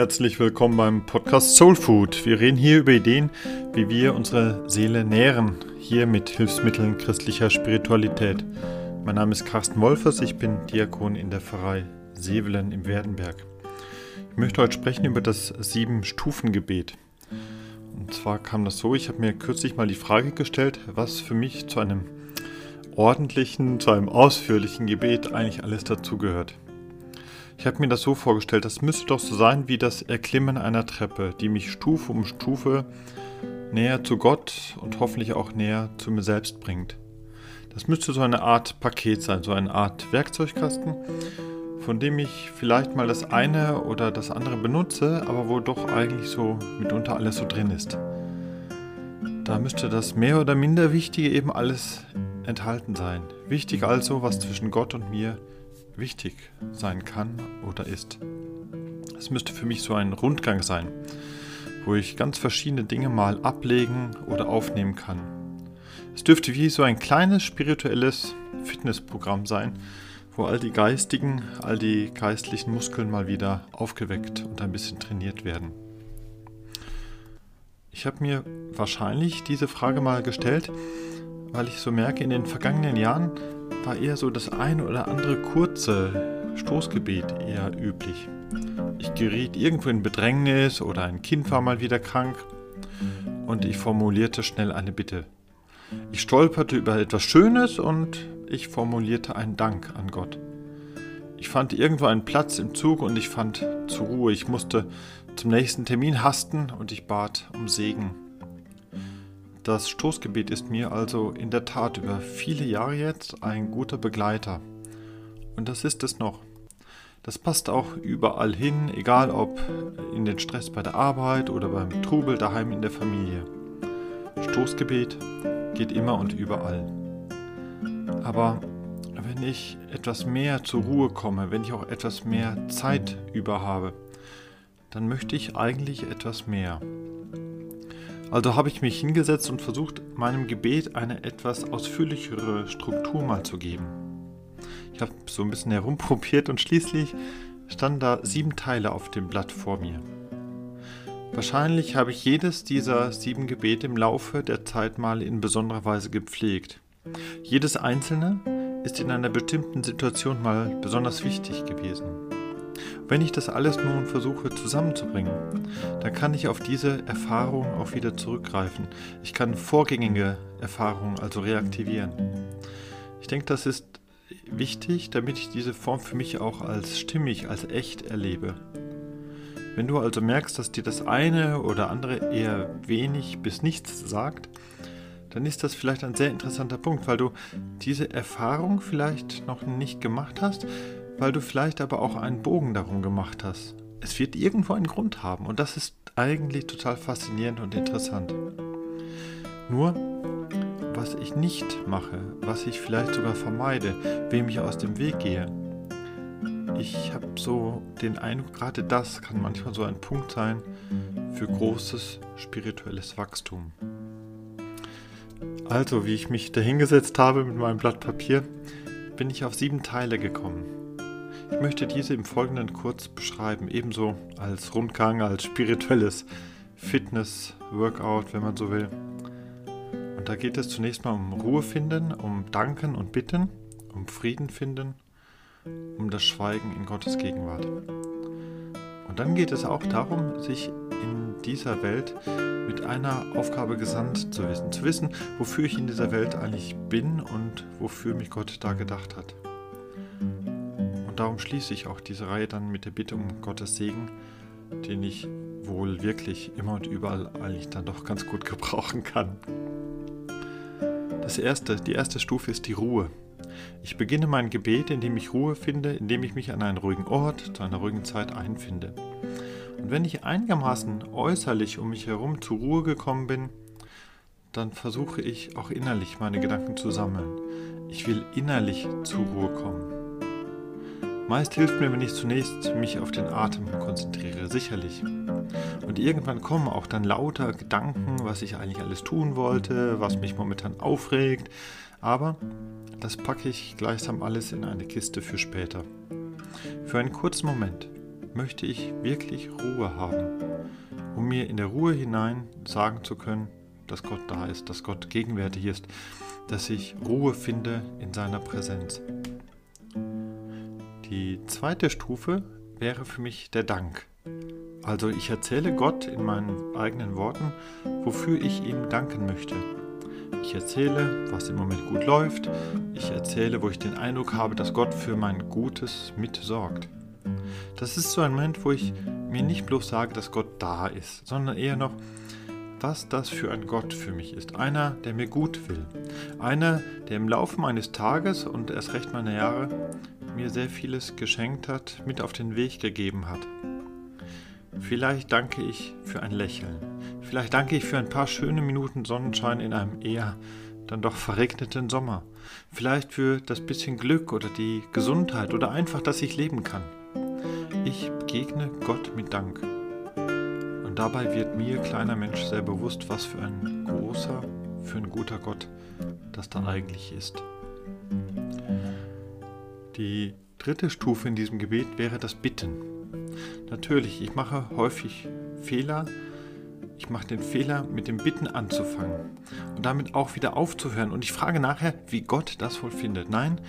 Herzlich willkommen beim Podcast Soul Food. Wir reden hier über Ideen, wie wir unsere Seele nähren, hier mit Hilfsmitteln christlicher Spiritualität. Mein Name ist Carsten Wolfers, ich bin Diakon in der Pfarrei Sevelen im Werdenberg. Ich möchte heute sprechen über das Sieben-Stufen-Gebet. Und zwar kam das so, ich habe mir kürzlich mal die Frage gestellt, was für mich zu einem ordentlichen, zu einem ausführlichen Gebet eigentlich alles dazugehört. Ich habe mir das so vorgestellt, das müsste doch so sein wie das Erklimmen einer Treppe, die mich Stufe um Stufe näher zu Gott und hoffentlich auch näher zu mir selbst bringt. Das müsste so eine Art Paket sein, so eine Art Werkzeugkasten, von dem ich vielleicht mal das eine oder das andere benutze, aber wo doch eigentlich so mitunter alles so drin ist. Da müsste das mehr oder minder Wichtige eben alles enthalten sein. Wichtig also, was zwischen Gott und mir wichtig sein kann oder ist. Es müsste für mich so ein Rundgang sein, wo ich ganz verschiedene Dinge mal ablegen oder aufnehmen kann. Es dürfte wie so ein kleines spirituelles Fitnessprogramm sein, wo all die geistigen, all die geistlichen Muskeln mal wieder aufgeweckt und ein bisschen trainiert werden. Ich habe mir wahrscheinlich diese Frage mal gestellt, weil ich so merke, in den vergangenen Jahren war eher so das eine oder andere kurze Stoßgebet eher üblich. Ich geriet irgendwo in Bedrängnis oder ein Kind war mal wieder krank und ich formulierte schnell eine Bitte. Ich stolperte über etwas Schönes und ich formulierte einen Dank an Gott. Ich fand irgendwo einen Platz im Zug und ich fand zur Ruhe. Ich musste zum nächsten Termin hasten und ich bat um Segen das Stoßgebet ist mir also in der Tat über viele Jahre jetzt ein guter Begleiter. Und das ist es noch. Das passt auch überall hin, egal ob in den Stress bei der Arbeit oder beim Trubel daheim in der Familie. Stoßgebet geht immer und überall. Aber wenn ich etwas mehr zur Ruhe komme, wenn ich auch etwas mehr Zeit über habe, dann möchte ich eigentlich etwas mehr. Also habe ich mich hingesetzt und versucht, meinem Gebet eine etwas ausführlichere Struktur mal zu geben. Ich habe so ein bisschen herumprobiert und schließlich standen da sieben Teile auf dem Blatt vor mir. Wahrscheinlich habe ich jedes dieser sieben Gebete im Laufe der Zeit mal in besonderer Weise gepflegt. Jedes einzelne ist in einer bestimmten Situation mal besonders wichtig gewesen. Wenn ich das alles nun versuche zusammenzubringen, dann kann ich auf diese Erfahrung auch wieder zurückgreifen. Ich kann vorgängige Erfahrungen also reaktivieren. Ich denke, das ist wichtig, damit ich diese Form für mich auch als stimmig, als echt erlebe. Wenn du also merkst, dass dir das eine oder andere eher wenig bis nichts sagt, dann ist das vielleicht ein sehr interessanter Punkt, weil du diese Erfahrung vielleicht noch nicht gemacht hast, weil du vielleicht aber auch einen Bogen darum gemacht hast. Es wird irgendwo einen Grund haben und das ist eigentlich total faszinierend und interessant. Nur, was ich nicht mache, was ich vielleicht sogar vermeide, wem ich aus dem Weg gehe, ich habe so den Eindruck, gerade das kann manchmal so ein Punkt sein für großes spirituelles Wachstum. Also, wie ich mich dahingesetzt habe mit meinem Blatt Papier, bin ich auf sieben Teile gekommen. Ich möchte diese im Folgenden kurz beschreiben, ebenso als Rundgang, als spirituelles Fitness-Workout, wenn man so will. Und da geht es zunächst mal um Ruhe finden, um Danken und Bitten, um Frieden finden, um das Schweigen in Gottes Gegenwart. Und dann geht es auch darum, sich in dieser Welt mit einer Aufgabe gesandt zu wissen. Zu wissen, wofür ich in dieser Welt eigentlich bin und wofür mich Gott da gedacht hat darum schließe ich auch diese Reihe dann mit der Bitte um Gottes Segen, den ich wohl wirklich immer und überall eigentlich dann doch ganz gut gebrauchen kann. Das erste, die erste Stufe ist die Ruhe. Ich beginne mein Gebet, indem ich Ruhe finde, indem ich mich an einen ruhigen Ort, zu einer ruhigen Zeit einfinde. Und wenn ich einigermaßen äußerlich um mich herum zur Ruhe gekommen bin, dann versuche ich auch innerlich meine Gedanken zu sammeln. Ich will innerlich zur Ruhe kommen. Meist hilft mir, wenn ich zunächst mich auf den Atem konzentriere, sicherlich. Und irgendwann kommen auch dann lauter Gedanken, was ich eigentlich alles tun wollte, was mich momentan aufregt. Aber das packe ich gleichsam alles in eine Kiste für später. Für einen kurzen Moment möchte ich wirklich Ruhe haben, um mir in der Ruhe hinein sagen zu können, dass Gott da ist, dass Gott gegenwärtig ist, dass ich Ruhe finde in seiner Präsenz. Die zweite Stufe wäre für mich der Dank. Also ich erzähle Gott in meinen eigenen Worten, wofür ich ihm danken möchte. Ich erzähle, was im Moment gut läuft. Ich erzähle, wo ich den Eindruck habe, dass Gott für mein Gutes mitsorgt. Das ist so ein Moment, wo ich mir nicht bloß sage, dass Gott da ist, sondern eher noch, was das für ein Gott für mich ist. Einer, der mir gut will. Einer, der im Laufe meines Tages und erst recht meiner Jahre mir sehr vieles geschenkt hat, mit auf den Weg gegeben hat. Vielleicht danke ich für ein Lächeln. Vielleicht danke ich für ein paar schöne Minuten Sonnenschein in einem eher dann doch verregneten Sommer. Vielleicht für das bisschen Glück oder die Gesundheit oder einfach, dass ich leben kann. Ich begegne Gott mit Dank. Und dabei wird mir, kleiner Mensch, sehr bewusst, was für ein großer, für ein guter Gott das da eigentlich ist. Die dritte Stufe in diesem Gebet wäre das Bitten. Natürlich, ich mache häufig Fehler. Ich mache den Fehler, mit dem Bitten anzufangen und damit auch wieder aufzuhören. Und ich frage nachher, wie Gott das wohl findet. Nein,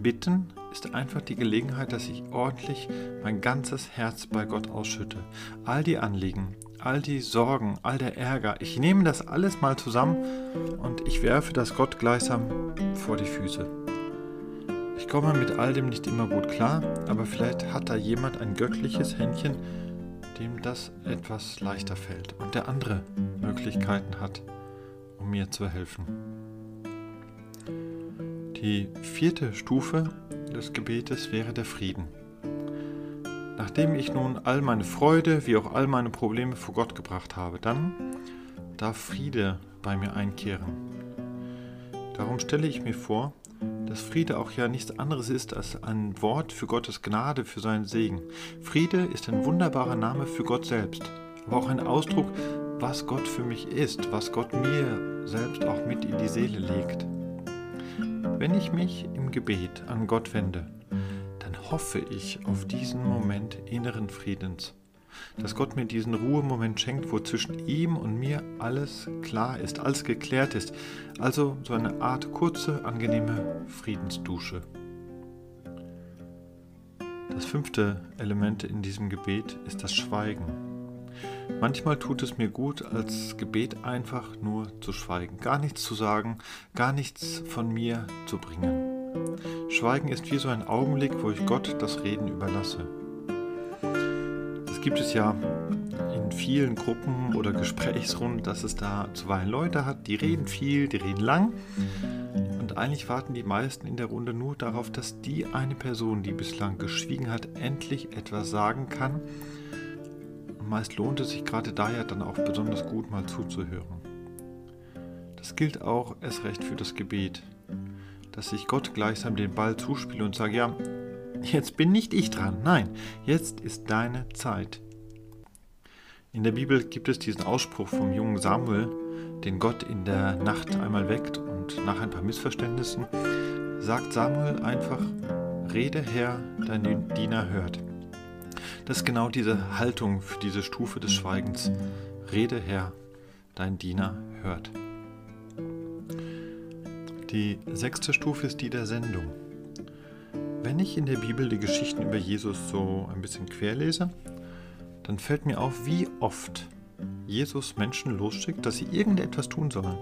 Bitten ist einfach die Gelegenheit, dass ich ordentlich mein ganzes Herz bei Gott ausschütte. All die Anliegen, all die Sorgen, all der Ärger, ich nehme das alles mal zusammen und ich werfe das Gott gleichsam vor die Füße. Ich komme mit all dem nicht immer gut klar, aber vielleicht hat da jemand ein göttliches Händchen, dem das etwas leichter fällt und der andere Möglichkeiten hat, um mir zu helfen. Die vierte Stufe des Gebetes wäre der Frieden. Nachdem ich nun all meine Freude wie auch all meine Probleme vor Gott gebracht habe, dann darf Friede bei mir einkehren. Darum stelle ich mir vor, dass Friede auch ja nichts anderes ist als ein Wort für Gottes Gnade, für seinen Segen. Friede ist ein wunderbarer Name für Gott selbst, aber auch ein Ausdruck, was Gott für mich ist, was Gott mir selbst auch mit in die Seele legt. Wenn ich mich im Gebet an Gott wende, dann hoffe ich auf diesen Moment inneren Friedens dass Gott mir diesen Ruhemoment schenkt, wo zwischen ihm und mir alles klar ist, alles geklärt ist. Also so eine Art kurze, angenehme Friedensdusche. Das fünfte Element in diesem Gebet ist das Schweigen. Manchmal tut es mir gut, als Gebet einfach nur zu schweigen, gar nichts zu sagen, gar nichts von mir zu bringen. Schweigen ist wie so ein Augenblick, wo ich Gott das Reden überlasse gibt es ja in vielen Gruppen oder Gesprächsrunden, dass es da zuweilen Leute hat, die reden viel, die reden lang. Und eigentlich warten die meisten in der Runde nur darauf, dass die eine Person, die bislang geschwiegen hat, endlich etwas sagen kann. Und meist lohnt es sich gerade daher dann auch besonders gut mal zuzuhören. Das gilt auch erst recht für das Gebet, dass ich Gott gleichsam den Ball zuspiele und sage, ja, Jetzt bin nicht ich dran, nein, jetzt ist deine Zeit. In der Bibel gibt es diesen Ausspruch vom jungen Samuel, den Gott in der Nacht einmal weckt und nach ein paar Missverständnissen sagt Samuel einfach, Rede Herr, dein Diener hört. Das ist genau diese Haltung für diese Stufe des Schweigens. Rede Herr, dein Diener hört. Die sechste Stufe ist die der Sendung. Wenn ich in der Bibel die Geschichten über Jesus so ein bisschen querlese, dann fällt mir auf, wie oft Jesus Menschen losschickt, dass sie irgendetwas tun sollen.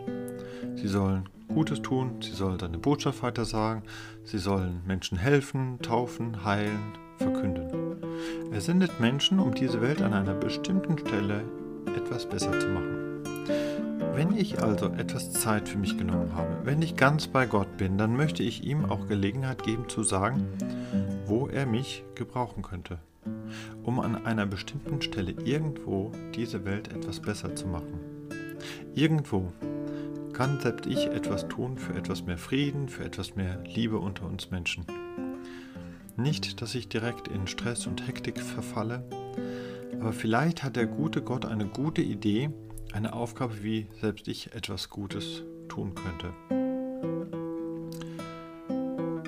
Sie sollen Gutes tun, sie sollen seine Botschaft weitersagen, sie sollen Menschen helfen, taufen, heilen, verkünden. Er sendet Menschen, um diese Welt an einer bestimmten Stelle etwas besser zu machen. Wenn ich also etwas Zeit für mich genommen habe, wenn ich ganz bei Gott bin, dann möchte ich ihm auch Gelegenheit geben zu sagen, wo er mich gebrauchen könnte, um an einer bestimmten Stelle irgendwo diese Welt etwas besser zu machen. Irgendwo kann selbst ich etwas tun für etwas mehr Frieden, für etwas mehr Liebe unter uns Menschen. Nicht, dass ich direkt in Stress und Hektik verfalle, aber vielleicht hat der gute Gott eine gute Idee, eine Aufgabe, wie selbst ich etwas Gutes tun könnte.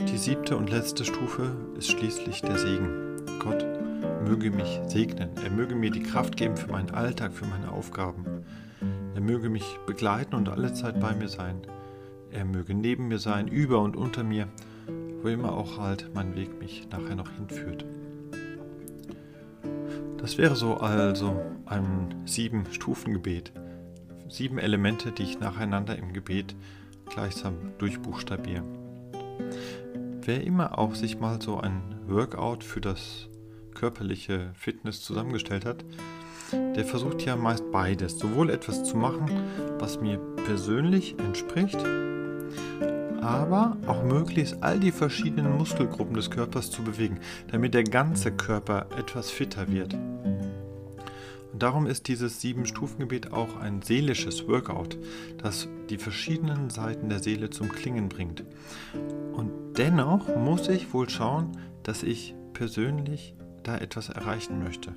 Die siebte und letzte Stufe ist schließlich der Segen. Gott möge mich segnen. Er möge mir die Kraft geben für meinen Alltag, für meine Aufgaben. Er möge mich begleiten und alle Zeit bei mir sein. Er möge neben mir sein, über und unter mir, wo immer auch halt mein Weg mich nachher noch hinführt. Das wäre so also ein Sieben-Stufen-Gebet. Sieben Elemente, die ich nacheinander im Gebet gleichsam durchbuchstabiere. Wer immer auch sich mal so ein Workout für das körperliche Fitness zusammengestellt hat, der versucht ja meist beides. Sowohl etwas zu machen, was mir persönlich entspricht, aber auch möglichst all die verschiedenen Muskelgruppen des Körpers zu bewegen, damit der ganze Körper etwas fitter wird. Und darum ist dieses Sieben-Stufen-Gebet auch ein seelisches Workout, das die verschiedenen Seiten der Seele zum Klingen bringt. Und dennoch muss ich wohl schauen, dass ich persönlich da etwas erreichen möchte.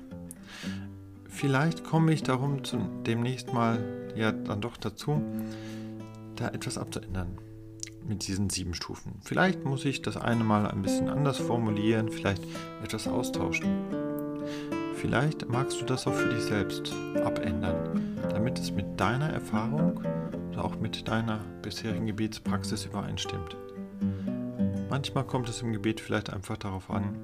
Vielleicht komme ich darum demnächst mal ja dann doch dazu, da etwas abzuändern mit diesen sieben Stufen. Vielleicht muss ich das eine Mal ein bisschen anders formulieren, vielleicht etwas austauschen. Vielleicht magst du das auch für dich selbst abändern, damit es mit deiner Erfahrung oder auch mit deiner bisherigen Gebetspraxis übereinstimmt. Manchmal kommt es im Gebet vielleicht einfach darauf an,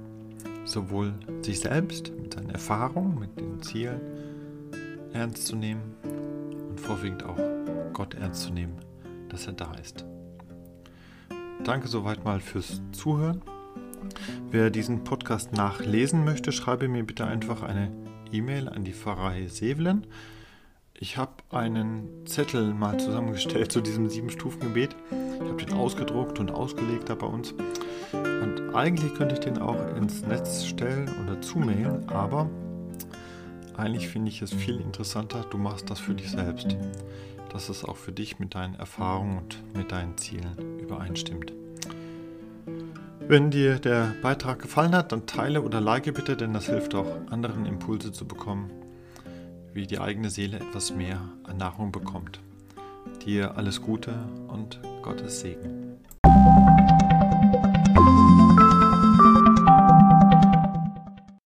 sowohl sich selbst mit seinen Erfahrungen, mit den Zielen ernst zu nehmen und vorwiegend auch Gott ernst zu nehmen, dass er da ist. Danke soweit mal fürs Zuhören. Wer diesen Podcast nachlesen möchte, schreibe mir bitte einfach eine E-Mail an die Pfarrei Sevelen. Ich habe einen Zettel mal zusammengestellt zu diesem Sieben-Stufen-Gebet. Ich habe den ausgedruckt und ausgelegt da bei uns. Und eigentlich könnte ich den auch ins Netz stellen oder zumailen, aber eigentlich finde ich es viel interessanter, du machst das für dich selbst dass es auch für dich mit deinen Erfahrungen und mit deinen Zielen übereinstimmt. Wenn dir der Beitrag gefallen hat, dann teile oder like bitte, denn das hilft auch anderen Impulse zu bekommen, wie die eigene Seele etwas mehr an Nahrung bekommt. Dir alles Gute und Gottes Segen.